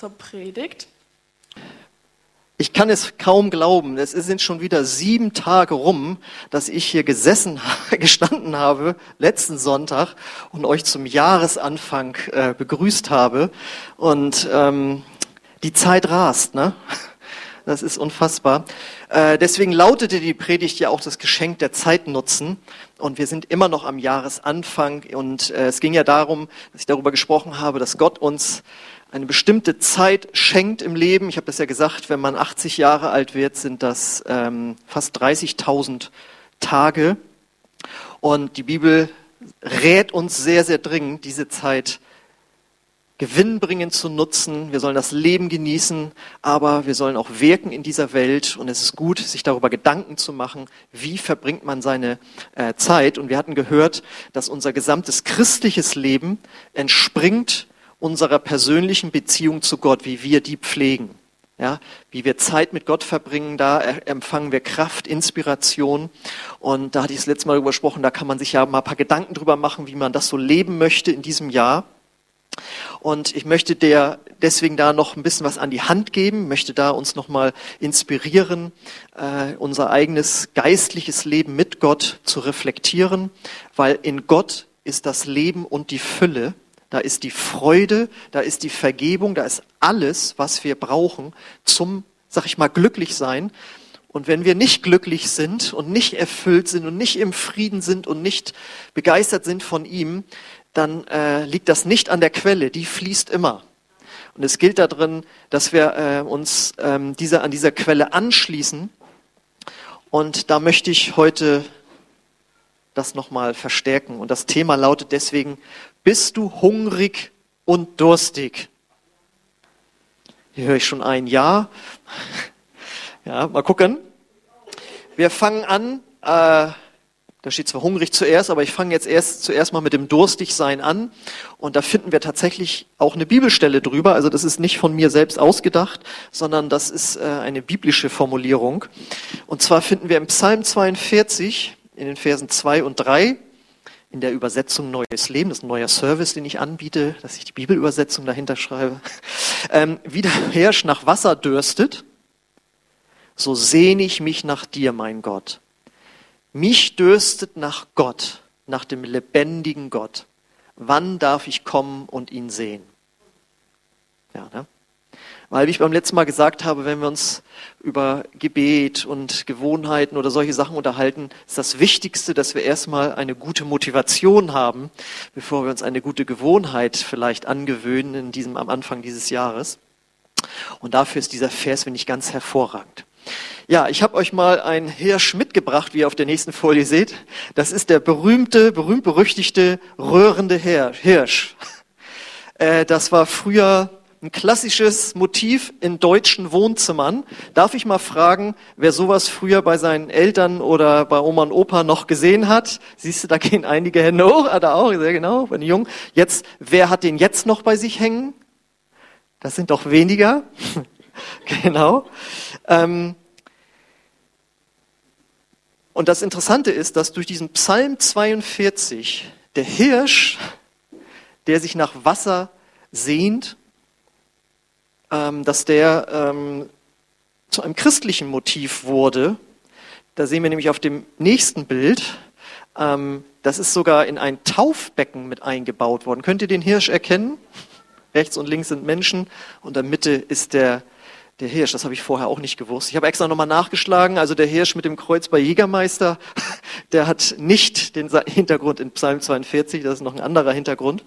zur Predigt. Ich kann es kaum glauben. Es sind schon wieder sieben Tage rum, dass ich hier gesessen, gestanden habe, letzten Sonntag und euch zum Jahresanfang äh, begrüßt habe. Und ähm, die Zeit rast, ne? Das ist unfassbar. Äh, deswegen lautete die Predigt ja auch das Geschenk der Zeit nutzen. Und wir sind immer noch am Jahresanfang. Und äh, es ging ja darum, dass ich darüber gesprochen habe, dass Gott uns eine bestimmte Zeit schenkt im Leben. Ich habe das ja gesagt, wenn man 80 Jahre alt wird, sind das ähm, fast 30.000 Tage. Und die Bibel rät uns sehr, sehr dringend, diese Zeit gewinnbringend zu nutzen. Wir sollen das Leben genießen, aber wir sollen auch wirken in dieser Welt. Und es ist gut, sich darüber Gedanken zu machen, wie verbringt man seine äh, Zeit. Und wir hatten gehört, dass unser gesamtes christliches Leben entspringt unserer persönlichen Beziehung zu Gott, wie wir die pflegen. Ja, wie wir Zeit mit Gott verbringen, da empfangen wir Kraft, Inspiration. Und da hatte ich das letzte Mal darüber gesprochen, da kann man sich ja mal ein paar Gedanken drüber machen, wie man das so leben möchte in diesem Jahr. Und ich möchte dir deswegen da noch ein bisschen was an die Hand geben, möchte da uns nochmal inspirieren, äh, unser eigenes geistliches Leben mit Gott zu reflektieren, weil in Gott ist das Leben und die Fülle da ist die Freude, da ist die Vergebung, da ist alles, was wir brauchen zum, sag ich mal, glücklich sein. Und wenn wir nicht glücklich sind und nicht erfüllt sind und nicht im Frieden sind und nicht begeistert sind von ihm, dann äh, liegt das nicht an der Quelle, die fließt immer. Und es gilt darin, dass wir äh, uns ähm, dieser, an dieser Quelle anschließen. Und da möchte ich heute das nochmal verstärken. Und das Thema lautet deswegen bist du hungrig und durstig? Hier höre ich schon ein Ja. Ja, mal gucken. Wir fangen an. Äh, da steht zwar hungrig zuerst, aber ich fange jetzt erst zuerst mal mit dem Durstigsein an. Und da finden wir tatsächlich auch eine Bibelstelle drüber. Also das ist nicht von mir selbst ausgedacht, sondern das ist äh, eine biblische Formulierung. Und zwar finden wir im Psalm 42 in den Versen 2 und 3 in der Übersetzung Neues Leben, das ist ein neuer Service, den ich anbiete, dass ich die Bibelübersetzung dahinter schreibe. Ähm, wie der Hirsch nach Wasser dürstet, so sehne ich mich nach dir, mein Gott. Mich dürstet nach Gott, nach dem lebendigen Gott. Wann darf ich kommen und ihn sehen? Ja, ne? Weil, wie ich beim letzten Mal gesagt habe, wenn wir uns über Gebet und Gewohnheiten oder solche Sachen unterhalten, ist das Wichtigste, dass wir erstmal eine gute Motivation haben, bevor wir uns eine gute Gewohnheit vielleicht angewöhnen in diesem, am Anfang dieses Jahres. Und dafür ist dieser Vers, finde ich, ganz hervorragend. Ja, ich habe euch mal ein Hirsch mitgebracht, wie ihr auf der nächsten Folie seht. Das ist der berühmte, berühmt-berüchtigte röhrende Hirsch. Äh, das war früher ein klassisches Motiv in deutschen Wohnzimmern. Darf ich mal fragen, wer sowas früher bei seinen Eltern oder bei Oma und Opa noch gesehen hat? Siehst du, da gehen einige Hände hoch, hat er auch, sehr genau, bei den Jungen. Jetzt, wer hat den jetzt noch bei sich hängen? Das sind doch weniger. genau. Ähm, und das Interessante ist, dass durch diesen Psalm 42 der Hirsch, der sich nach Wasser sehnt, dass der ähm, zu einem christlichen Motiv wurde. Da sehen wir nämlich auf dem nächsten Bild, ähm, das ist sogar in ein Taufbecken mit eingebaut worden. Könnt ihr den Hirsch erkennen? Rechts und links sind Menschen und in der Mitte ist der, der Hirsch. Das habe ich vorher auch nicht gewusst. Ich habe extra nochmal nachgeschlagen. Also der Hirsch mit dem Kreuz bei Jägermeister, der hat nicht den Hintergrund in Psalm 42, das ist noch ein anderer Hintergrund.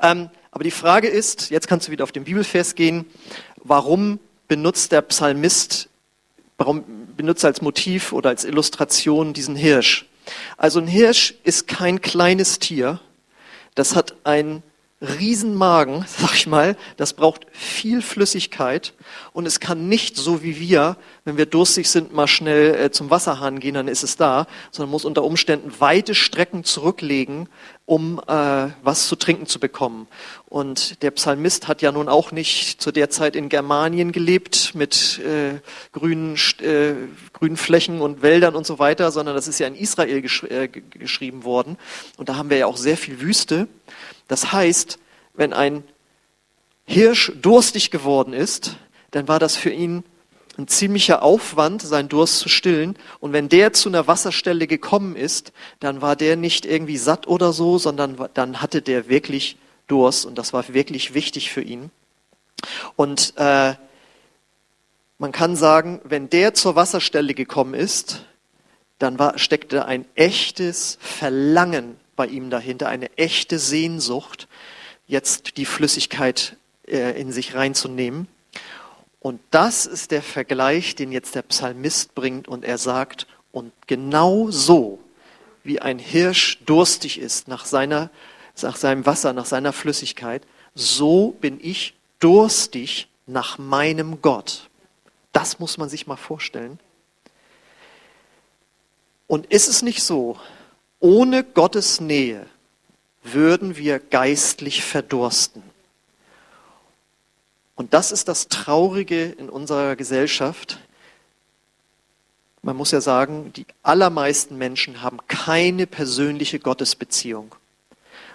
Ähm, aber die Frage ist, jetzt kannst du wieder auf den Bibelvers gehen, warum benutzt der Psalmist, warum benutzt er als Motiv oder als Illustration diesen Hirsch? Also ein Hirsch ist kein kleines Tier, das hat ein Riesenmagen, sag ich mal, das braucht viel Flüssigkeit. Und es kann nicht so wie wir, wenn wir durstig sind, mal schnell äh, zum Wasserhahn gehen, dann ist es da, sondern muss unter Umständen weite Strecken zurücklegen, um äh, was zu trinken zu bekommen. Und der Psalmist hat ja nun auch nicht zu der Zeit in Germanien gelebt mit äh, grünen, äh, grünen Flächen und Wäldern und so weiter, sondern das ist ja in Israel gesch äh, geschrieben worden. Und da haben wir ja auch sehr viel Wüste. Das heißt, wenn ein Hirsch durstig geworden ist, dann war das für ihn ein ziemlicher Aufwand, seinen Durst zu stillen. Und wenn der zu einer Wasserstelle gekommen ist, dann war der nicht irgendwie satt oder so, sondern dann hatte der wirklich Durst und das war wirklich wichtig für ihn. Und äh, man kann sagen, wenn der zur Wasserstelle gekommen ist, dann war, steckte ein echtes Verlangen bei ihm dahinter, eine echte Sehnsucht, jetzt die Flüssigkeit äh, in sich reinzunehmen. Und das ist der Vergleich, den jetzt der Psalmist bringt und er sagt, und genau so, wie ein Hirsch durstig ist nach, seiner, nach seinem Wasser, nach seiner Flüssigkeit, so bin ich durstig nach meinem Gott. Das muss man sich mal vorstellen. Und ist es nicht so, ohne Gottes Nähe würden wir geistlich verdursten. Und das ist das Traurige in unserer Gesellschaft. Man muss ja sagen, die allermeisten Menschen haben keine persönliche Gottesbeziehung.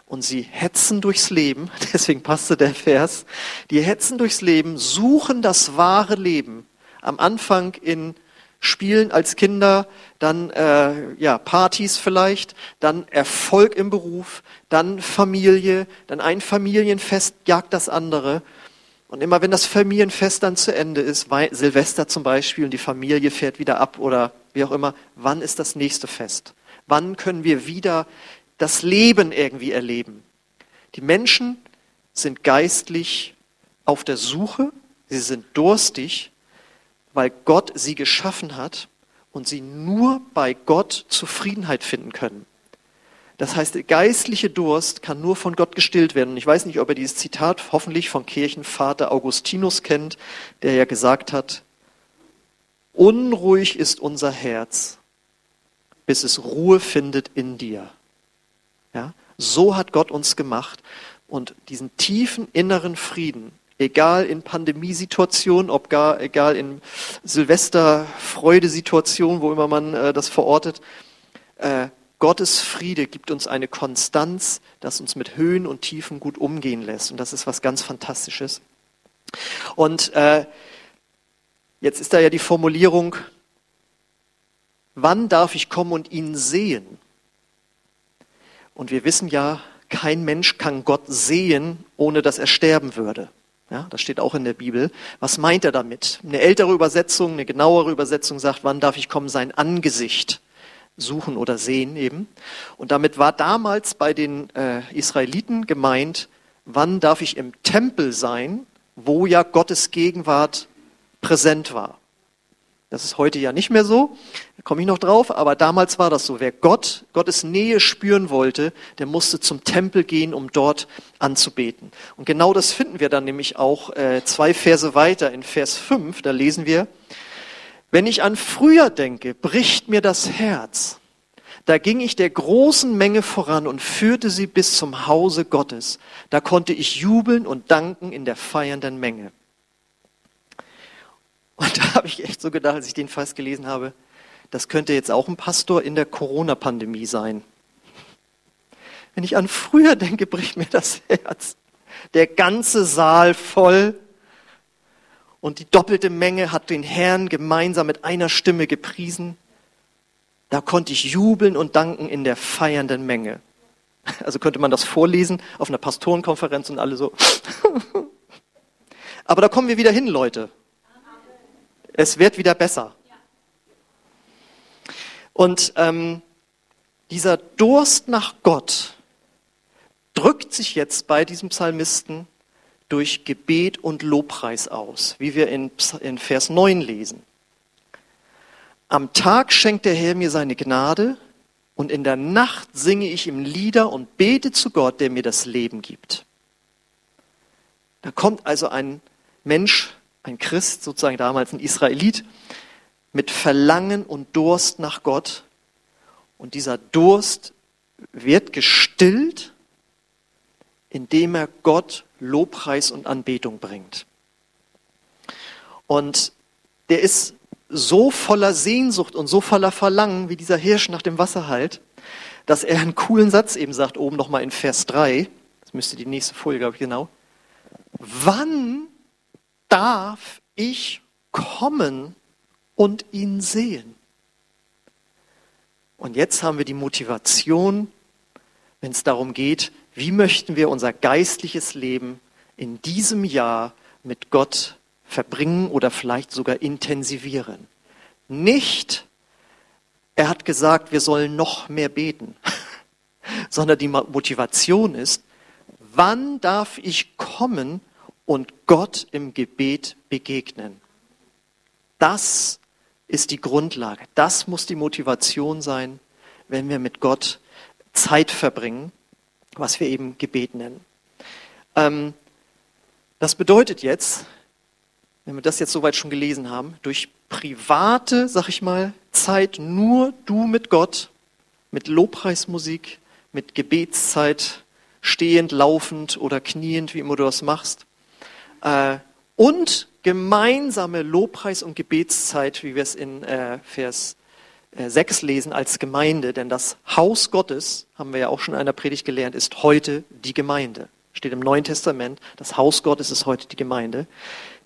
Und sie hetzen durchs Leben, deswegen passte der Vers, die hetzen durchs Leben, suchen das wahre Leben. Am Anfang in Spielen als Kinder, dann äh, ja, Partys vielleicht, dann Erfolg im Beruf, dann Familie, dann ein Familienfest jagt das andere. Und immer wenn das Familienfest dann zu Ende ist, Silvester zum Beispiel, und die Familie fährt wieder ab oder wie auch immer, wann ist das nächste Fest? Wann können wir wieder das Leben irgendwie erleben? Die Menschen sind geistlich auf der Suche, sie sind durstig weil Gott sie geschaffen hat und sie nur bei Gott Zufriedenheit finden können. Das heißt, der geistliche Durst kann nur von Gott gestillt werden. Und ich weiß nicht, ob ihr dieses Zitat hoffentlich von Kirchenvater Augustinus kennt, der ja gesagt hat, unruhig ist unser Herz, bis es Ruhe findet in dir. Ja? So hat Gott uns gemacht. Und diesen tiefen inneren Frieden, Egal in Pandemiesituationen, ob gar, egal in Silvesterfreudesituationen, wo immer man äh, das verortet. Äh, Gottes Friede gibt uns eine Konstanz, das uns mit Höhen und Tiefen gut umgehen lässt. Und das ist was ganz Fantastisches. Und äh, jetzt ist da ja die Formulierung, wann darf ich kommen und ihn sehen? Und wir wissen ja, kein Mensch kann Gott sehen, ohne dass er sterben würde. Ja, das steht auch in der Bibel. Was meint er damit? Eine ältere Übersetzung, eine genauere Übersetzung sagt, wann darf ich kommen, sein Angesicht suchen oder sehen eben. Und damit war damals bei den äh, Israeliten gemeint, wann darf ich im Tempel sein, wo ja Gottes Gegenwart präsent war. Das ist heute ja nicht mehr so, da komme ich noch drauf, aber damals war das so. Wer Gott, Gottes Nähe spüren wollte, der musste zum Tempel gehen, um dort anzubeten. Und genau das finden wir dann nämlich auch äh, zwei Verse weiter in Vers 5, da lesen wir, wenn ich an früher denke, bricht mir das Herz. Da ging ich der großen Menge voran und führte sie bis zum Hause Gottes. Da konnte ich jubeln und danken in der feiernden Menge. Und da habe ich echt so gedacht, als ich den Vers gelesen habe, das könnte jetzt auch ein Pastor in der Corona-Pandemie sein. Wenn ich an früher denke, bricht mir das Herz. Der ganze Saal voll und die doppelte Menge hat den Herrn gemeinsam mit einer Stimme gepriesen. Da konnte ich jubeln und danken in der feiernden Menge. Also könnte man das vorlesen auf einer Pastorenkonferenz und alle so. Aber da kommen wir wieder hin, Leute. Es wird wieder besser. Und ähm, dieser Durst nach Gott drückt sich jetzt bei diesem Psalmisten durch Gebet und Lobpreis aus, wie wir in, Vers 9 lesen. Am Tag schenkt der Herr mir seine Gnade und in der Nacht singe ich ihm Lieder und bete zu Gott, der mir das Leben gibt. Da kommt also ein Mensch ein Christ, sozusagen damals ein Israelit, mit Verlangen und Durst nach Gott. Und dieser Durst wird gestillt, indem er Gott Lobpreis und Anbetung bringt. Und der ist so voller Sehnsucht und so voller Verlangen wie dieser Hirsch nach dem Wasser halt, dass er einen coolen Satz eben sagt, oben nochmal in Vers 3. Das müsste die nächste Folie, glaube ich, genau. wann darf ich kommen und ihn sehen? Und jetzt haben wir die Motivation, wenn es darum geht, wie möchten wir unser geistliches Leben in diesem Jahr mit Gott verbringen oder vielleicht sogar intensivieren. Nicht, er hat gesagt, wir sollen noch mehr beten, sondern die Motivation ist, wann darf ich kommen und Gott im Gebet begegnen? Das ist die Grundlage. Das muss die Motivation sein, wenn wir mit Gott Zeit verbringen, was wir eben Gebet nennen. Ähm, das bedeutet jetzt, wenn wir das jetzt soweit schon gelesen haben, durch private, sag ich mal, Zeit nur du mit Gott, mit Lobpreismusik, mit Gebetszeit, stehend, laufend oder kniend, wie immer du das machst, äh, und gemeinsame Lobpreis- und Gebetszeit, wie wir es in äh, Vers 6 lesen, als Gemeinde, denn das Haus Gottes, haben wir ja auch schon in einer Predigt gelernt, ist heute die Gemeinde. Steht im Neuen Testament, das Haus Gottes ist heute die Gemeinde.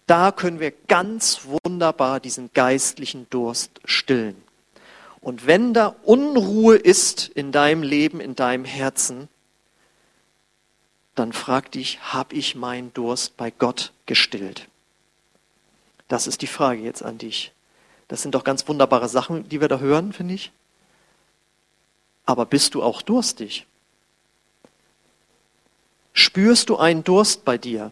Da können wir ganz wunderbar diesen geistlichen Durst stillen. Und wenn da Unruhe ist in deinem Leben, in deinem Herzen, dann frag dich, habe ich meinen Durst bei Gott gestillt? Das ist die Frage jetzt an dich. Das sind doch ganz wunderbare Sachen, die wir da hören, finde ich. Aber bist du auch durstig? Spürst du einen Durst bei dir?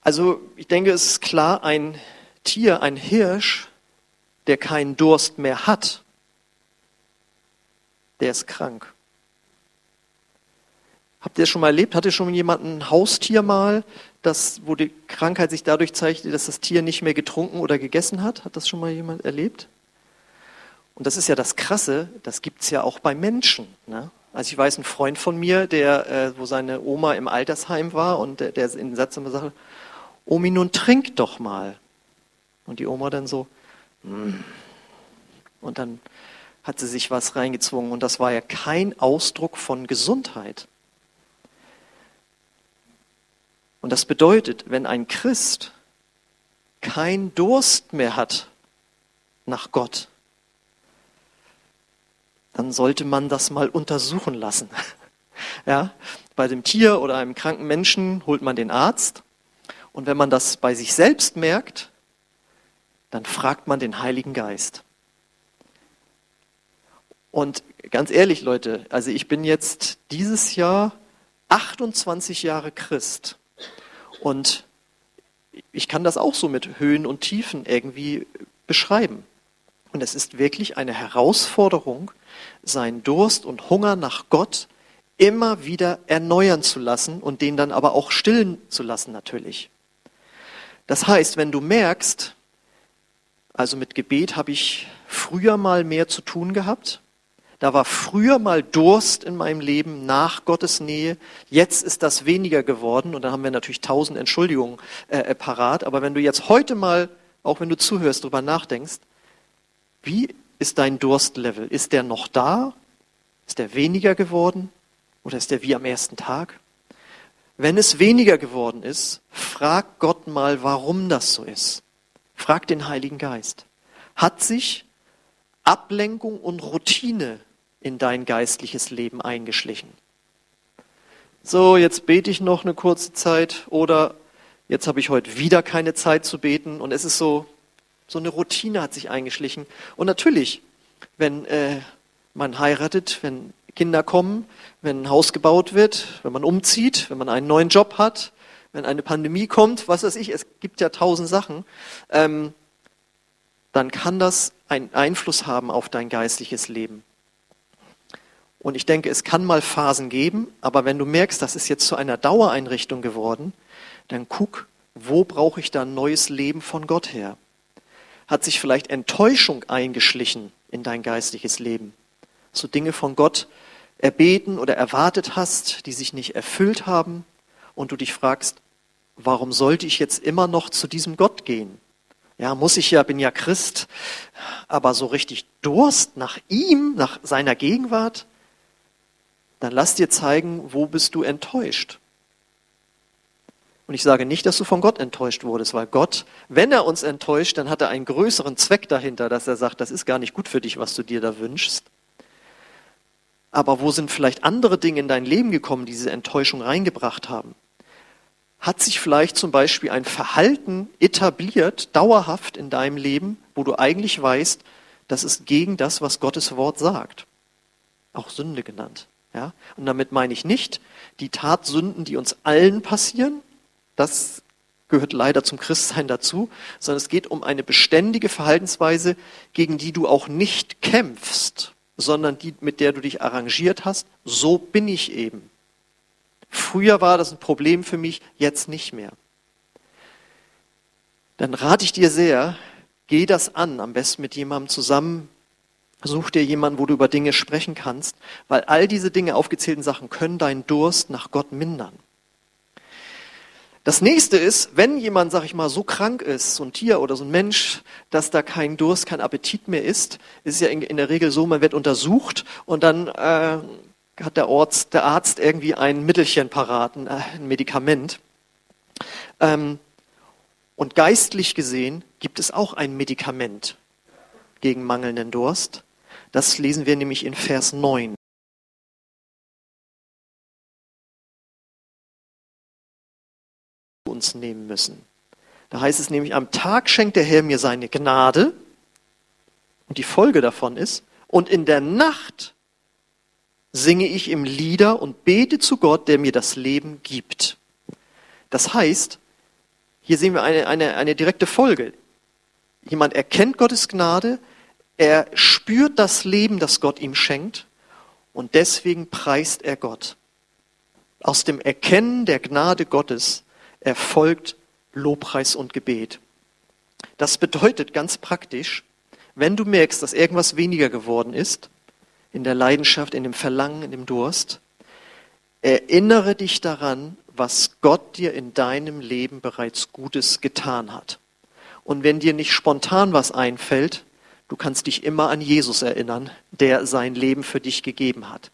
Also ich denke, es ist klar, ein Tier, ein Hirsch, der keinen Durst mehr hat, der ist krank. Habt ihr das schon mal erlebt? Hatte schon jemand ein Haustier mal, das, wo die Krankheit sich dadurch zeigte, dass das Tier nicht mehr getrunken oder gegessen hat? Hat das schon mal jemand erlebt? Und das ist ja das Krasse, das gibt es ja auch bei Menschen. Ne? Also ich weiß, ein Freund von mir, der, äh, wo seine Oma im Altersheim war und der, der in den Satz immer sagte, Omi, nun trink doch mal. Und die Oma dann so, mm. und dann hat sie sich was reingezwungen und das war ja kein Ausdruck von Gesundheit. Und das bedeutet, wenn ein Christ kein Durst mehr hat nach Gott, dann sollte man das mal untersuchen lassen. Ja, bei dem Tier oder einem kranken Menschen holt man den Arzt und wenn man das bei sich selbst merkt, dann fragt man den Heiligen Geist. Und ganz ehrlich, Leute, also ich bin jetzt dieses Jahr 28 Jahre Christ. Und ich kann das auch so mit Höhen und Tiefen irgendwie beschreiben. Und es ist wirklich eine Herausforderung, seinen Durst und Hunger nach Gott immer wieder erneuern zu lassen und den dann aber auch stillen zu lassen natürlich. Das heißt, wenn du merkst, also mit Gebet habe ich früher mal mehr zu tun gehabt, da war früher mal Durst in meinem Leben nach Gottes Nähe. Jetzt ist das weniger geworden und dann haben wir natürlich tausend Entschuldigungen äh, äh, parat. Aber wenn du jetzt heute mal, auch wenn du zuhörst, darüber nachdenkst, wie ist dein Durstlevel? Ist der noch da? Ist der weniger geworden? Oder ist der wie am ersten Tag? Wenn es weniger geworden ist, frag Gott mal, warum das so ist. Frag den Heiligen Geist. Hat sich Ablenkung und Routine in dein geistliches Leben eingeschlichen. So, jetzt bete ich noch eine kurze Zeit oder jetzt habe ich heute wieder keine Zeit zu beten und es ist so, so eine Routine hat sich eingeschlichen. Und natürlich, wenn äh, man heiratet, wenn Kinder kommen, wenn ein Haus gebaut wird, wenn man umzieht, wenn man einen neuen Job hat, wenn eine Pandemie kommt, was weiß ich, es gibt ja tausend Sachen, ähm, dann kann das einen Einfluss haben auf dein geistliches Leben. Und ich denke, es kann mal Phasen geben, aber wenn du merkst, das ist jetzt zu einer Dauereinrichtung geworden, dann guck, wo brauche ich da ein neues Leben von Gott her? Hat sich vielleicht Enttäuschung eingeschlichen in dein geistliches Leben? So Dinge von Gott erbeten oder erwartet hast, die sich nicht erfüllt haben und du dich fragst, warum sollte ich jetzt immer noch zu diesem Gott gehen? Ja, muss ich ja, bin ja Christ, aber so richtig Durst nach ihm, nach seiner Gegenwart, dann lass dir zeigen, wo bist du enttäuscht. Und ich sage nicht, dass du von Gott enttäuscht wurdest, weil Gott, wenn er uns enttäuscht, dann hat er einen größeren Zweck dahinter, dass er sagt, das ist gar nicht gut für dich, was du dir da wünschst. Aber wo sind vielleicht andere Dinge in dein Leben gekommen, die diese Enttäuschung reingebracht haben? Hat sich vielleicht zum Beispiel ein Verhalten etabliert, dauerhaft in deinem Leben, wo du eigentlich weißt, das ist gegen das, was Gottes Wort sagt? Auch Sünde genannt. Ja? Und damit meine ich nicht die Tatsünden, die uns allen passieren, das gehört leider zum Christsein dazu, sondern es geht um eine beständige Verhaltensweise, gegen die du auch nicht kämpfst, sondern die, mit der du dich arrangiert hast. So bin ich eben. Früher war das ein Problem für mich, jetzt nicht mehr. Dann rate ich dir sehr, geh das an, am besten mit jemandem zusammen. Such dir jemanden, wo du über Dinge sprechen kannst, weil all diese Dinge aufgezählten Sachen können deinen Durst nach Gott mindern. Das nächste ist, wenn jemand, sag ich mal, so krank ist, so ein Tier oder so ein Mensch, dass da kein Durst, kein Appetit mehr ist, ist es ja in, in der Regel so, man wird untersucht und dann äh, hat der, Arzt, der Arzt irgendwie ein Mittelchen parat, ein, äh, ein Medikament. Ähm, und geistlich gesehen gibt es auch ein Medikament gegen mangelnden Durst. Das lesen wir nämlich in Vers 9. uns nehmen müssen. Da heißt es nämlich, am Tag schenkt der Herr mir seine Gnade und die Folge davon ist, und in der Nacht singe ich im Lieder und bete zu Gott, der mir das Leben gibt. Das heißt, hier sehen wir eine, eine, eine direkte Folge. Jemand erkennt Gottes Gnade, er spürt das Leben, das Gott ihm schenkt, und deswegen preist er Gott. Aus dem Erkennen der Gnade Gottes erfolgt Lobpreis und Gebet. Das bedeutet ganz praktisch, wenn du merkst, dass irgendwas weniger geworden ist, in der Leidenschaft, in dem Verlangen, in dem Durst, erinnere dich daran, was Gott dir in deinem Leben bereits Gutes getan hat. Und wenn dir nicht spontan was einfällt, du kannst dich immer an Jesus erinnern, der sein Leben für dich gegeben hat.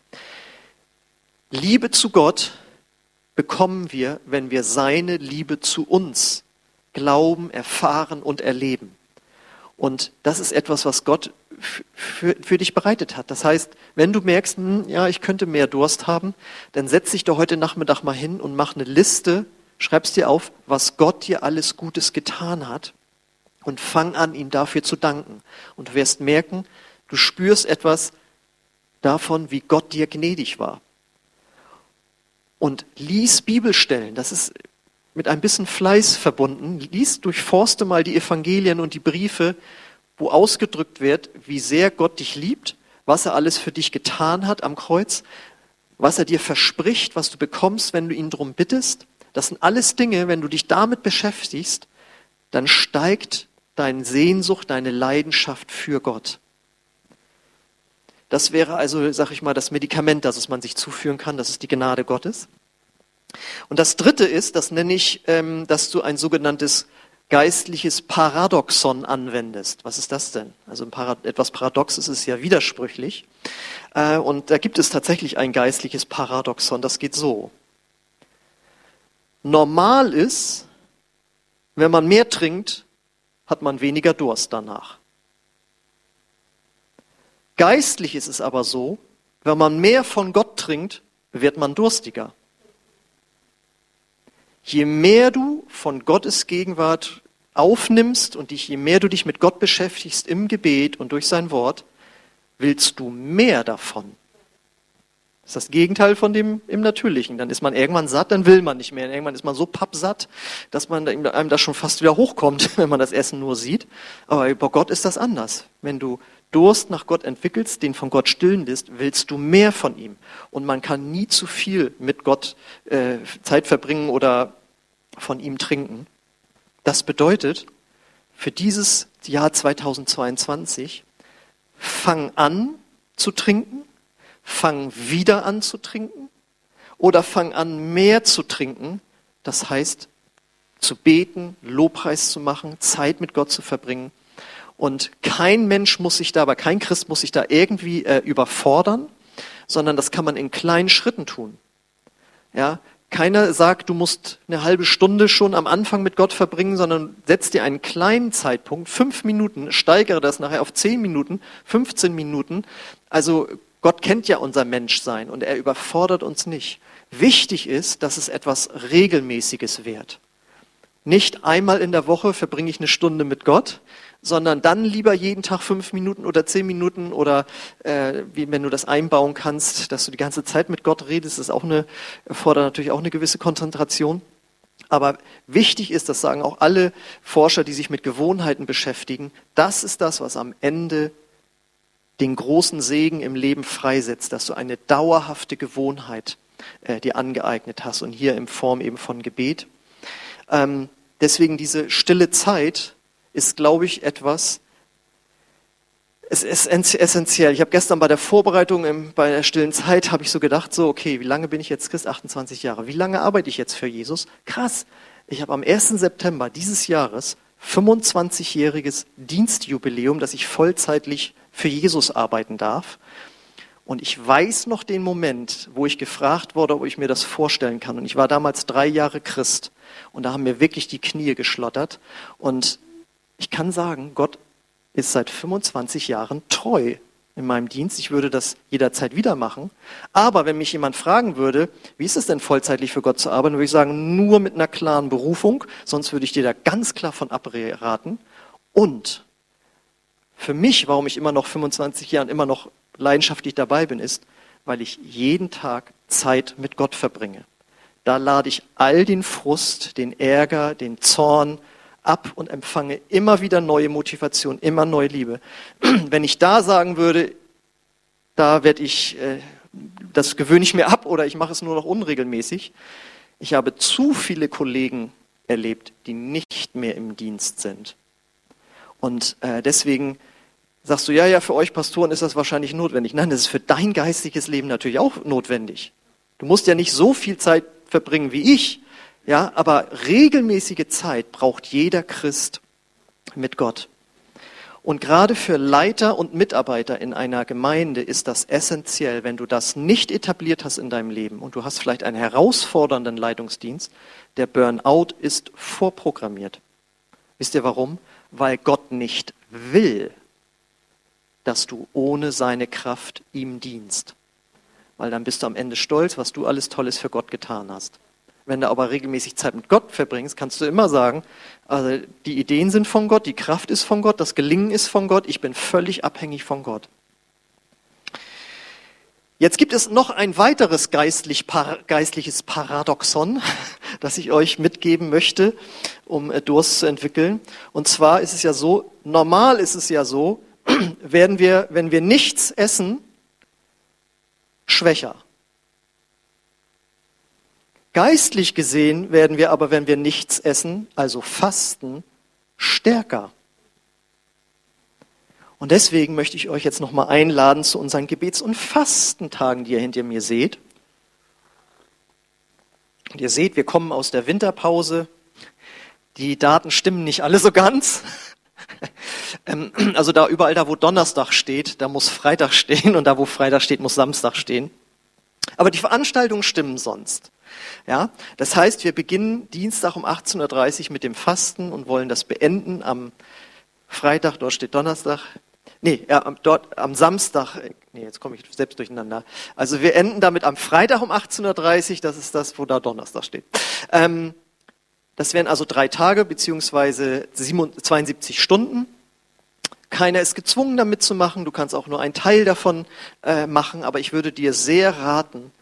Liebe zu Gott bekommen wir, wenn wir seine Liebe zu uns glauben, erfahren und erleben. Und das ist etwas, was Gott für, für dich bereitet hat. Das heißt, wenn du merkst, hm, ja, ich könnte mehr Durst haben, dann setz dich doch heute Nachmittag mal hin und mach eine Liste, schreibst dir auf, was Gott dir alles Gutes getan hat und fang an, ihm dafür zu danken. Und du wirst merken, du spürst etwas davon, wie Gott dir gnädig war und lies Bibelstellen. Das ist mit ein bisschen Fleiß verbunden. Lies, durchforste mal die Evangelien und die Briefe, wo ausgedrückt wird, wie sehr Gott dich liebt, was er alles für dich getan hat am Kreuz, was er dir verspricht, was du bekommst, wenn du ihn darum bittest. Das sind alles Dinge, wenn du dich damit beschäftigst, dann steigt deine Sehnsucht, deine Leidenschaft für Gott. Das wäre also, sag ich mal, das Medikament, das man sich zuführen kann. Das ist die Gnade Gottes. Und das Dritte ist, das nenne ich, ähm, dass du ein sogenanntes geistliches Paradoxon anwendest. Was ist das denn? Also etwas Paradoxes ist ja widersprüchlich. Äh, und da gibt es tatsächlich ein geistliches Paradoxon. Das geht so. Normal ist, wenn man mehr trinkt, hat man weniger Durst danach. Geistlich ist es aber so, wenn man mehr von Gott trinkt, wird man durstiger. Je mehr du von Gottes Gegenwart aufnimmst und dich, je mehr du dich mit Gott beschäftigst im Gebet und durch sein Wort, willst du mehr davon. Das ist das Gegenteil von dem im Natürlichen. Dann ist man irgendwann satt, dann will man nicht mehr. Irgendwann ist man so pappsatt, dass man einem das schon fast wieder hochkommt, wenn man das Essen nur sieht. Aber bei Gott ist das anders. Wenn du Durst nach Gott entwickelst, den von Gott stillen lässt, willst du mehr von ihm. Und man kann nie zu viel mit Gott äh, Zeit verbringen oder von ihm trinken. Das bedeutet, für dieses Jahr 2022, fang an zu trinken, fang wieder an zu trinken oder fang an mehr zu trinken, das heißt zu beten, Lobpreis zu machen, Zeit mit Gott zu verbringen und kein Mensch muss sich da, aber kein Christ muss sich da irgendwie äh, überfordern, sondern das kann man in kleinen Schritten tun. Ja, keiner sagt, du musst eine halbe Stunde schon am Anfang mit Gott verbringen, sondern setz dir einen kleinen Zeitpunkt, fünf Minuten, steigere das nachher auf zehn Minuten, 15 Minuten. Also Gott kennt ja unser Menschsein und er überfordert uns nicht. Wichtig ist, dass es etwas Regelmäßiges wird. Nicht einmal in der Woche verbringe ich eine Stunde mit Gott, sondern dann lieber jeden Tag fünf Minuten oder zehn Minuten oder äh, wie wenn du das einbauen kannst, dass du die ganze Zeit mit Gott redest, ist auch eine, erfordert natürlich auch eine gewisse Konzentration. Aber wichtig ist, das sagen auch alle Forscher, die sich mit Gewohnheiten beschäftigen, das ist das, was am Ende den großen Segen im Leben freisetzt, dass du eine dauerhafte Gewohnheit äh, dir angeeignet hast und hier in Form eben von Gebet. Ähm, deswegen diese stille Zeit ist, glaube ich, etwas, es ist essentiell. Ich habe gestern bei der Vorbereitung im, bei der stillen Zeit habe ich so gedacht, so okay, wie lange bin ich jetzt Christ? 28 Jahre. Wie lange arbeite ich jetzt für Jesus? Krass. Ich habe am 1. September dieses Jahres 25-jähriges Dienstjubiläum, dass ich vollzeitlich für Jesus arbeiten darf. Und ich weiß noch den Moment, wo ich gefragt wurde, ob ich mir das vorstellen kann. Und ich war damals drei Jahre Christ. Und da haben mir wirklich die Knie geschlottert. Und ich kann sagen, Gott ist seit 25 Jahren treu in meinem Dienst. Ich würde das jederzeit wieder machen. Aber wenn mich jemand fragen würde, wie ist es denn vollzeitlich für Gott zu arbeiten, würde ich sagen, nur mit einer klaren Berufung. Sonst würde ich dir da ganz klar von abraten. Und für mich, warum ich immer noch 25 Jahre immer noch leidenschaftlich dabei bin, ist, weil ich jeden Tag Zeit mit Gott verbringe. Da lade ich all den Frust, den Ärger, den Zorn, ab und empfange immer wieder neue Motivation, immer neue Liebe. Wenn ich da sagen würde, da werde ich, äh, das gewöhne ich mir ab oder ich mache es nur noch unregelmäßig. Ich habe zu viele Kollegen erlebt, die nicht mehr im Dienst sind. Und äh, deswegen sagst du, ja, ja, für euch Pastoren ist das wahrscheinlich notwendig. Nein, das ist für dein geistiges Leben natürlich auch notwendig. Du musst ja nicht so viel Zeit verbringen wie ich, ja, aber regelmäßige Zeit braucht jeder Christ mit Gott. Und gerade für Leiter und Mitarbeiter in einer Gemeinde ist das essentiell, wenn du das nicht etabliert hast in deinem Leben und du hast vielleicht einen herausfordernden Leitungsdienst, der Burnout ist vorprogrammiert. Wisst ihr warum? Weil Gott nicht will, dass du ohne seine Kraft ihm dienst. Weil dann bist du am Ende stolz, was du alles Tolles für Gott getan hast. Wenn du aber regelmäßig Zeit mit Gott verbringst, kannst du immer sagen, also die Ideen sind von Gott, die Kraft ist von Gott, das Gelingen ist von Gott, ich bin völlig abhängig von Gott. Jetzt gibt es noch ein weiteres geistlich, geistliches Paradoxon, das ich euch mitgeben möchte, um äh, Durst zu entwickeln. Und zwar ist es ja so, normal ist es ja so, werden wir, wenn wir nichts essen, schwächer. Geistlich gesehen werden wir aber, wenn wir nichts essen, also fasten, stärker. Und deswegen möchte ich euch jetzt nochmal einladen zu unseren Gebets- und Fastentagen, die ihr hinter mir seht. Und ihr seht, wir kommen aus der Winterpause. Die Daten stimmen nicht alle so ganz. Ähm, also da überall da, wo Donnerstag steht, da muss Freitag stehen und da, wo Freitag steht, muss Samstag stehen. Aber die Veranstaltungen stimmen sonst. Ja, das heißt, wir beginnen Dienstag um 18.30 Uhr mit dem Fasten und wollen das beenden am Freitag, dort steht Donnerstag. Nee, ja, dort am Samstag, nee, jetzt komme ich selbst durcheinander. Also wir enden damit am Freitag um 18.30 Uhr, das ist das, wo da Donnerstag steht. Ähm, das wären also drei Tage beziehungsweise 72 Stunden. Keiner ist gezwungen, damit zu machen. Du kannst auch nur einen Teil davon äh, machen. Aber ich würde dir sehr raten,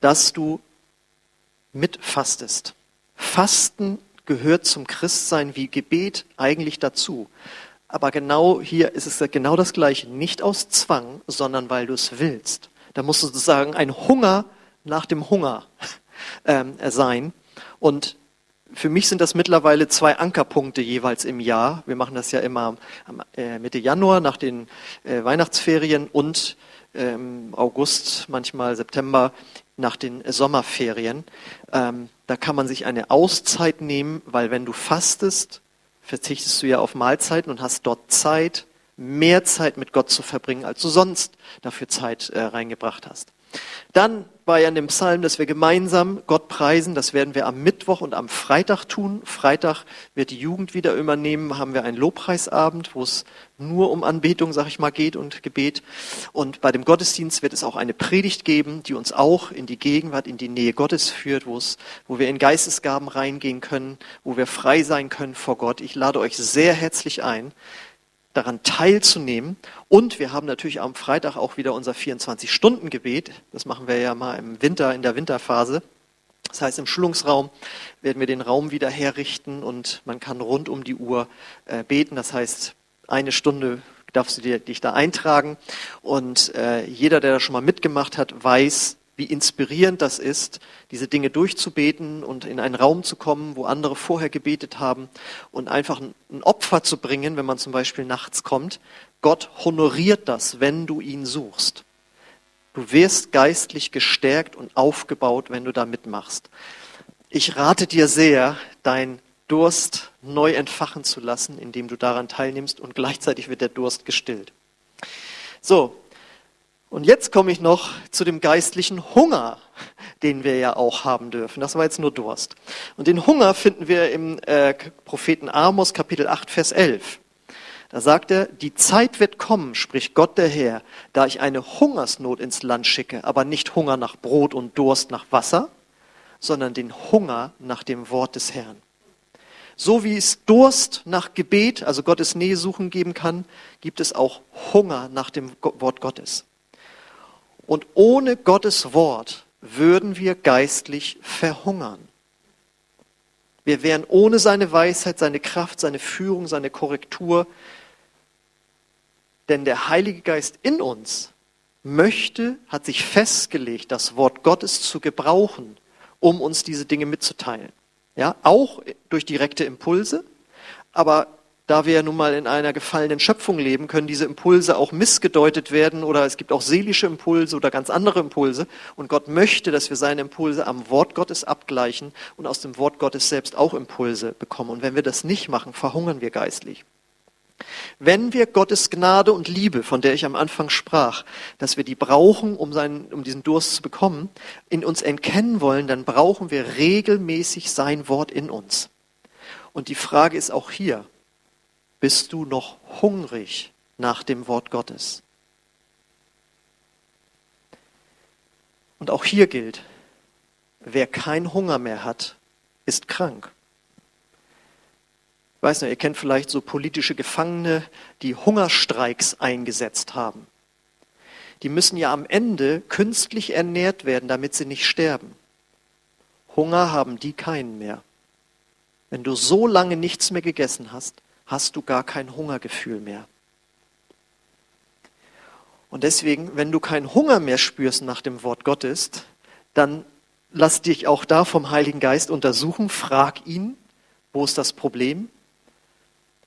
dass du mitfastest. Fasten gehört zum Christsein wie Gebet eigentlich dazu. Aber genau hier ist es genau das Gleiche. Nicht aus Zwang, sondern weil du es willst. Da muss sozusagen ein Hunger nach dem Hunger ähm, sein. Und für mich sind das mittlerweile zwei Ankerpunkte jeweils im Jahr. Wir machen das ja immer äh, Mitte Januar nach den äh, Weihnachtsferien und ähm, August, manchmal September nach den Sommerferien. Ähm, da kann man sich eine Auszeit nehmen, weil wenn du fastest, verzichtest du ja auf Mahlzeiten und hast dort Zeit, mehr Zeit mit Gott zu verbringen, als du sonst dafür Zeit äh, reingebracht hast. Dann war ja in dem Psalm, dass wir gemeinsam Gott preisen. Das werden wir am Mittwoch und am Freitag tun. Freitag wird die Jugend wieder übernehmen, haben wir einen Lobpreisabend, wo es nur um Anbetung, sag ich mal, geht und Gebet. Und bei dem Gottesdienst wird es auch eine Predigt geben, die uns auch in die Gegenwart, in die Nähe Gottes führt, wo es, wo wir in Geistesgaben reingehen können, wo wir frei sein können vor Gott. Ich lade euch sehr herzlich ein daran teilzunehmen. Und wir haben natürlich am Freitag auch wieder unser 24-Stunden-Gebet. Das machen wir ja mal im Winter, in der Winterphase. Das heißt, im Schulungsraum werden wir den Raum wieder herrichten und man kann rund um die Uhr äh, beten. Das heißt, eine Stunde darfst du dir, dich da eintragen. Und äh, jeder, der da schon mal mitgemacht hat, weiß, wie inspirierend das ist, diese Dinge durchzubeten und in einen Raum zu kommen, wo andere vorher gebetet haben und einfach ein Opfer zu bringen, wenn man zum Beispiel nachts kommt. Gott honoriert das, wenn du ihn suchst. Du wirst geistlich gestärkt und aufgebaut, wenn du da mitmachst. Ich rate dir sehr, dein Durst neu entfachen zu lassen, indem du daran teilnimmst und gleichzeitig wird der Durst gestillt. So, und jetzt komme ich noch zu dem geistlichen Hunger, den wir ja auch haben dürfen. Das war jetzt nur Durst. Und den Hunger finden wir im äh, Propheten Amos Kapitel 8, Vers 11. Da sagt er, die Zeit wird kommen, spricht Gott der Herr, da ich eine Hungersnot ins Land schicke, aber nicht Hunger nach Brot und Durst nach Wasser, sondern den Hunger nach dem Wort des Herrn. So wie es Durst nach Gebet, also Gottes Nähe suchen geben kann, gibt es auch Hunger nach dem Wort Gottes. Und ohne Gottes Wort würden wir geistlich verhungern. Wir wären ohne seine Weisheit, seine Kraft, seine Führung, seine Korrektur. Denn der Heilige Geist in uns möchte, hat sich festgelegt, das Wort Gottes zu gebrauchen, um uns diese Dinge mitzuteilen. Ja, auch durch direkte Impulse, aber da wir ja nun mal in einer gefallenen Schöpfung leben, können diese Impulse auch missgedeutet werden oder es gibt auch seelische Impulse oder ganz andere Impulse. Und Gott möchte, dass wir seine Impulse am Wort Gottes abgleichen und aus dem Wort Gottes selbst auch Impulse bekommen. Und wenn wir das nicht machen, verhungern wir geistlich. Wenn wir Gottes Gnade und Liebe, von der ich am Anfang sprach, dass wir die brauchen, um, seinen, um diesen Durst zu bekommen, in uns erkennen wollen, dann brauchen wir regelmäßig sein Wort in uns. Und die Frage ist auch hier, bist du noch hungrig nach dem Wort Gottes? Und auch hier gilt, wer keinen Hunger mehr hat, ist krank. Ich weiß nicht, ihr kennt vielleicht so politische Gefangene, die Hungerstreiks eingesetzt haben. Die müssen ja am Ende künstlich ernährt werden, damit sie nicht sterben. Hunger haben die keinen mehr. Wenn du so lange nichts mehr gegessen hast, hast du gar kein Hungergefühl mehr. Und deswegen, wenn du keinen Hunger mehr spürst nach dem Wort Gottes, dann lass dich auch da vom Heiligen Geist untersuchen, frag ihn, wo ist das Problem?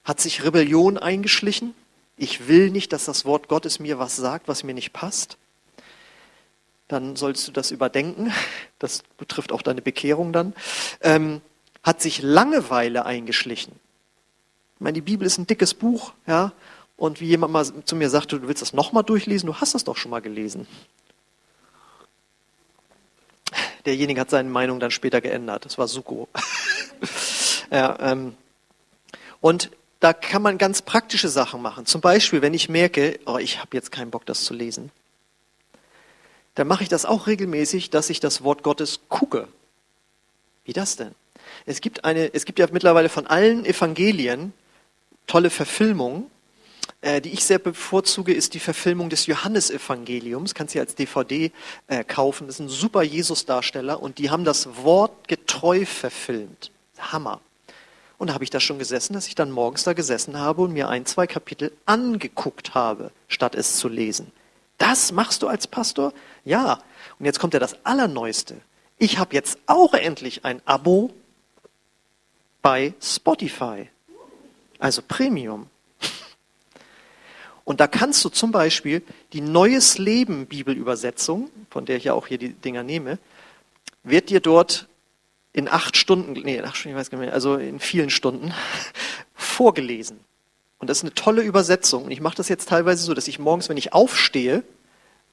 Hat sich Rebellion eingeschlichen? Ich will nicht, dass das Wort Gottes mir was sagt, was mir nicht passt. Dann sollst du das überdenken. Das betrifft auch deine Bekehrung dann. Ähm, hat sich Langeweile eingeschlichen? Ich meine, die Bibel ist ein dickes Buch, ja. Und wie jemand mal zu mir sagte, du willst das nochmal durchlesen, du hast das doch schon mal gelesen. Derjenige hat seine Meinung dann später geändert. Das war Suko. ja, ähm, und da kann man ganz praktische Sachen machen. Zum Beispiel, wenn ich merke, oh, ich habe jetzt keinen Bock, das zu lesen, dann mache ich das auch regelmäßig, dass ich das Wort Gottes gucke. Wie das denn? Es gibt, eine, es gibt ja mittlerweile von allen Evangelien tolle Verfilmung. Äh, die ich sehr bevorzuge, ist die Verfilmung des Johannesevangeliums. Kannst du als DVD äh, kaufen. Das ist ein super Jesus-Darsteller und die haben das Wort getreu verfilmt. Hammer. Und da habe ich da schon gesessen, dass ich dann morgens da gesessen habe und mir ein, zwei Kapitel angeguckt habe, statt es zu lesen. Das machst du als Pastor? Ja. Und jetzt kommt ja das Allerneueste. Ich habe jetzt auch endlich ein Abo bei Spotify also Premium. Und da kannst du zum Beispiel die Neues Leben Bibelübersetzung, von der ich ja auch hier die Dinger nehme, wird dir dort in acht Stunden, nee, acht Stunden, ich weiß gar nicht mehr, also in vielen Stunden vorgelesen. Und das ist eine tolle Übersetzung. Und ich mache das jetzt teilweise so, dass ich morgens, wenn ich aufstehe,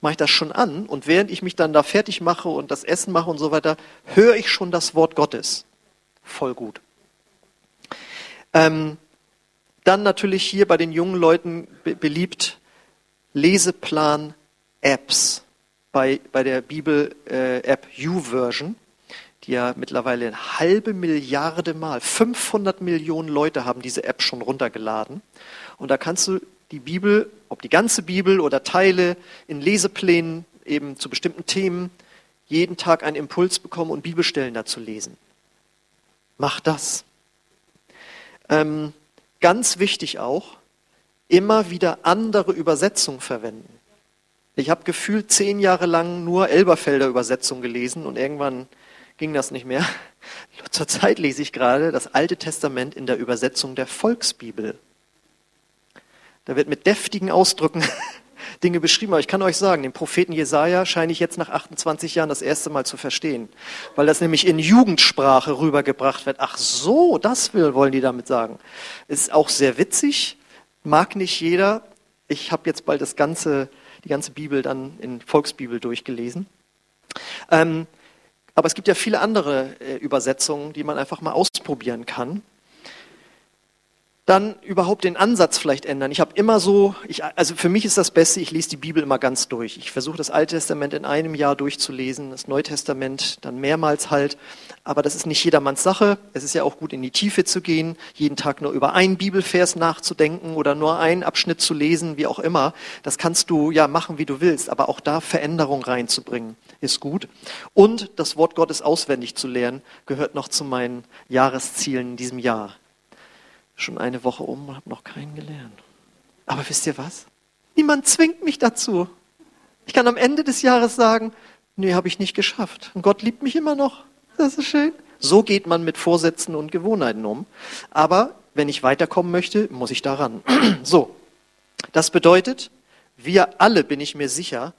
mache ich das schon an und während ich mich dann da fertig mache und das Essen mache und so weiter, höre ich schon das Wort Gottes. Voll gut. Ähm, dann natürlich hier bei den jungen Leuten be beliebt Leseplan-Apps bei, bei der Bibel-App äh, U-Version, die ja mittlerweile eine halbe Milliarde Mal, 500 Millionen Leute haben diese App schon runtergeladen. Und da kannst du die Bibel, ob die ganze Bibel oder Teile in Leseplänen eben zu bestimmten Themen, jeden Tag einen Impuls bekommen und Bibelstellen dazu lesen. Mach das. Ähm, ganz wichtig auch, immer wieder andere Übersetzungen verwenden. Ich habe gefühlt zehn Jahre lang nur Elberfelder Übersetzung gelesen und irgendwann ging das nicht mehr. Zurzeit lese ich gerade das Alte Testament in der Übersetzung der Volksbibel. Da wird mit deftigen Ausdrücken Dinge beschrieben. Aber ich kann euch sagen, den Propheten Jesaja scheine ich jetzt nach 28 Jahren das erste Mal zu verstehen. Weil das nämlich in Jugendsprache rübergebracht wird. Ach so, das will, wollen die damit sagen. Ist auch sehr witzig. Mag nicht jeder. Ich habe jetzt bald das ganze, die ganze Bibel dann in Volksbibel durchgelesen. Ähm, aber es gibt ja viele andere äh, Übersetzungen, die man einfach mal ausprobieren kann dann überhaupt den Ansatz vielleicht ändern. Ich habe immer so, ich, also für mich ist das Beste, ich lese die Bibel immer ganz durch. Ich versuche das Alte Testament in einem Jahr durchzulesen, das Neue Testament dann mehrmals halt. Aber das ist nicht jedermanns Sache. Es ist ja auch gut, in die Tiefe zu gehen, jeden Tag nur über einen Bibelvers nachzudenken oder nur einen Abschnitt zu lesen, wie auch immer. Das kannst du ja machen, wie du willst. Aber auch da Veränderung reinzubringen, ist gut. Und das Wort Gottes auswendig zu lernen, gehört noch zu meinen Jahreszielen in diesem Jahr schon eine Woche um und habe noch keinen gelernt. Aber wisst ihr was? Niemand zwingt mich dazu. Ich kann am Ende des Jahres sagen, nee, habe ich nicht geschafft. Und Gott liebt mich immer noch. Das ist schön. So geht man mit Vorsätzen und Gewohnheiten um. Aber wenn ich weiterkommen möchte, muss ich daran. So, das bedeutet, wir alle, bin ich mir sicher,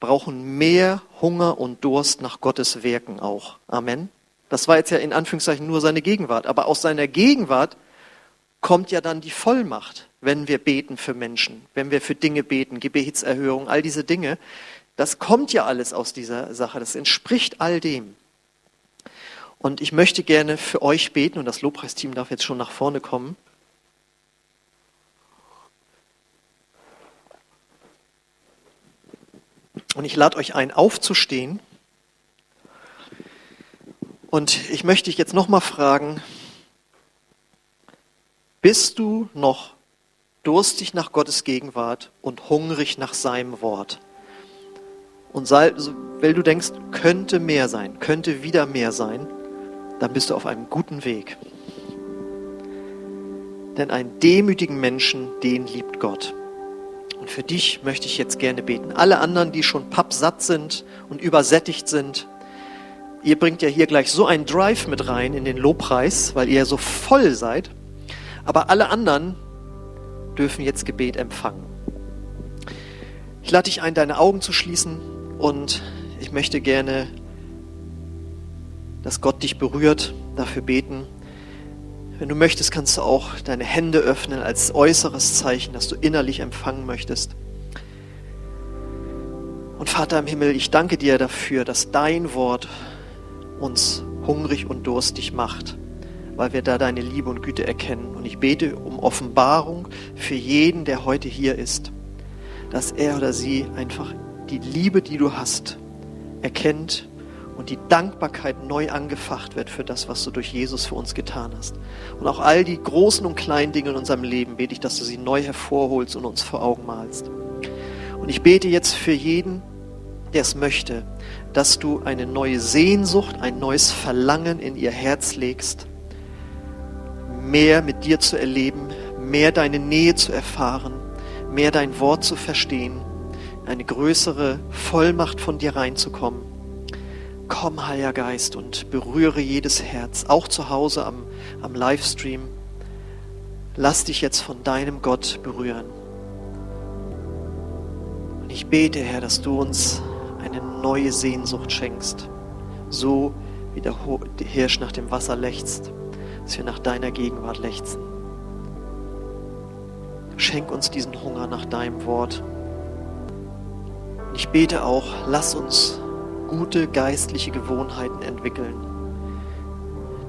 brauchen mehr Hunger und Durst nach Gottes Werken auch. Amen. Das war jetzt ja in Anführungszeichen nur seine Gegenwart. Aber aus seiner Gegenwart kommt ja dann die Vollmacht, wenn wir beten für Menschen, wenn wir für Dinge beten, Gebetserhörung, all diese Dinge. Das kommt ja alles aus dieser Sache, das entspricht all dem. Und ich möchte gerne für euch beten und das Lobpreisteam darf jetzt schon nach vorne kommen. Und ich lade euch ein, aufzustehen. Und ich möchte dich jetzt nochmal fragen, bist du noch durstig nach Gottes Gegenwart und hungrig nach seinem Wort? Und sei, weil du denkst, könnte mehr sein, könnte wieder mehr sein, dann bist du auf einem guten Weg. Denn einen demütigen Menschen, den liebt Gott. Und für dich möchte ich jetzt gerne beten. Alle anderen, die schon pappsatt sind und übersättigt sind, ihr bringt ja hier gleich so einen Drive mit rein in den Lobpreis, weil ihr so voll seid. Aber alle anderen dürfen jetzt Gebet empfangen. Ich lade dich ein, deine Augen zu schließen und ich möchte gerne, dass Gott dich berührt, dafür beten. Wenn du möchtest, kannst du auch deine Hände öffnen als äußeres Zeichen, dass du innerlich empfangen möchtest. Und Vater im Himmel, ich danke dir dafür, dass dein Wort uns hungrig und durstig macht weil wir da deine Liebe und Güte erkennen. Und ich bete um Offenbarung für jeden, der heute hier ist, dass er oder sie einfach die Liebe, die du hast, erkennt und die Dankbarkeit neu angefacht wird für das, was du durch Jesus für uns getan hast. Und auch all die großen und kleinen Dinge in unserem Leben bete ich, dass du sie neu hervorholst und uns vor Augen malst. Und ich bete jetzt für jeden, der es möchte, dass du eine neue Sehnsucht, ein neues Verlangen in ihr Herz legst mehr mit dir zu erleben, mehr deine Nähe zu erfahren, mehr dein Wort zu verstehen, eine größere Vollmacht von dir reinzukommen. Komm, Heiliger Geist, und berühre jedes Herz, auch zu Hause am, am Livestream. Lass dich jetzt von deinem Gott berühren. Und ich bete, Herr, dass du uns eine neue Sehnsucht schenkst, so wie der Hirsch nach dem Wasser lechzt dass wir nach deiner Gegenwart lechzen. Schenk uns diesen Hunger nach deinem Wort. Ich bete auch, lass uns gute geistliche Gewohnheiten entwickeln,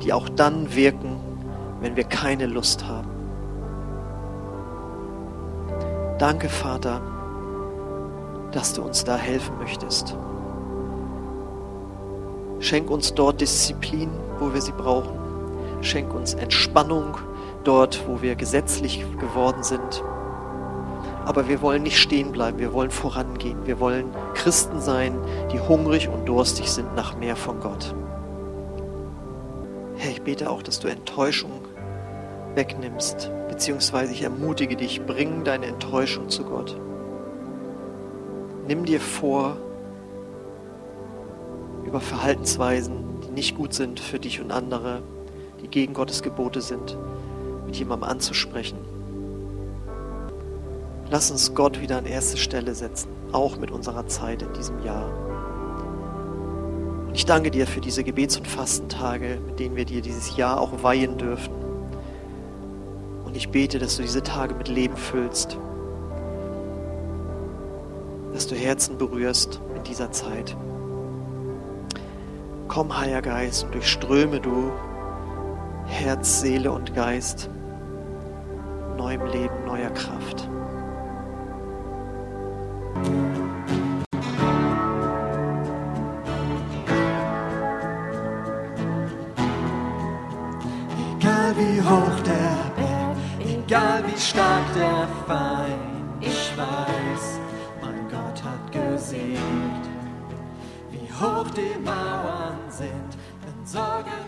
die auch dann wirken, wenn wir keine Lust haben. Danke, Vater, dass du uns da helfen möchtest. Schenk uns dort Disziplin, wo wir sie brauchen. Schenk uns Entspannung dort, wo wir gesetzlich geworden sind. Aber wir wollen nicht stehen bleiben, wir wollen vorangehen. Wir wollen Christen sein, die hungrig und durstig sind nach mehr von Gott. Herr, ich bete auch, dass du Enttäuschung wegnimmst, beziehungsweise ich ermutige dich, bring deine Enttäuschung zu Gott. Nimm dir vor, über Verhaltensweisen, die nicht gut sind für dich und andere, die gegen Gottes Gebote sind, mit jemandem anzusprechen. Lass uns Gott wieder an erste Stelle setzen, auch mit unserer Zeit in diesem Jahr. Und ich danke dir für diese Gebets- und Fastentage, mit denen wir dir dieses Jahr auch weihen dürfen. Und ich bete, dass du diese Tage mit Leben füllst, dass du Herzen berührst in dieser Zeit. Komm, Heiliger Geist, und durchströme du Herz, Seele und Geist neuem Leben, neuer Kraft. Egal wie hoch der Berg, egal wie stark der Feind, ich weiß, mein Gott hat gesiegt. Wie hoch die Mauern sind, wenn Sorgen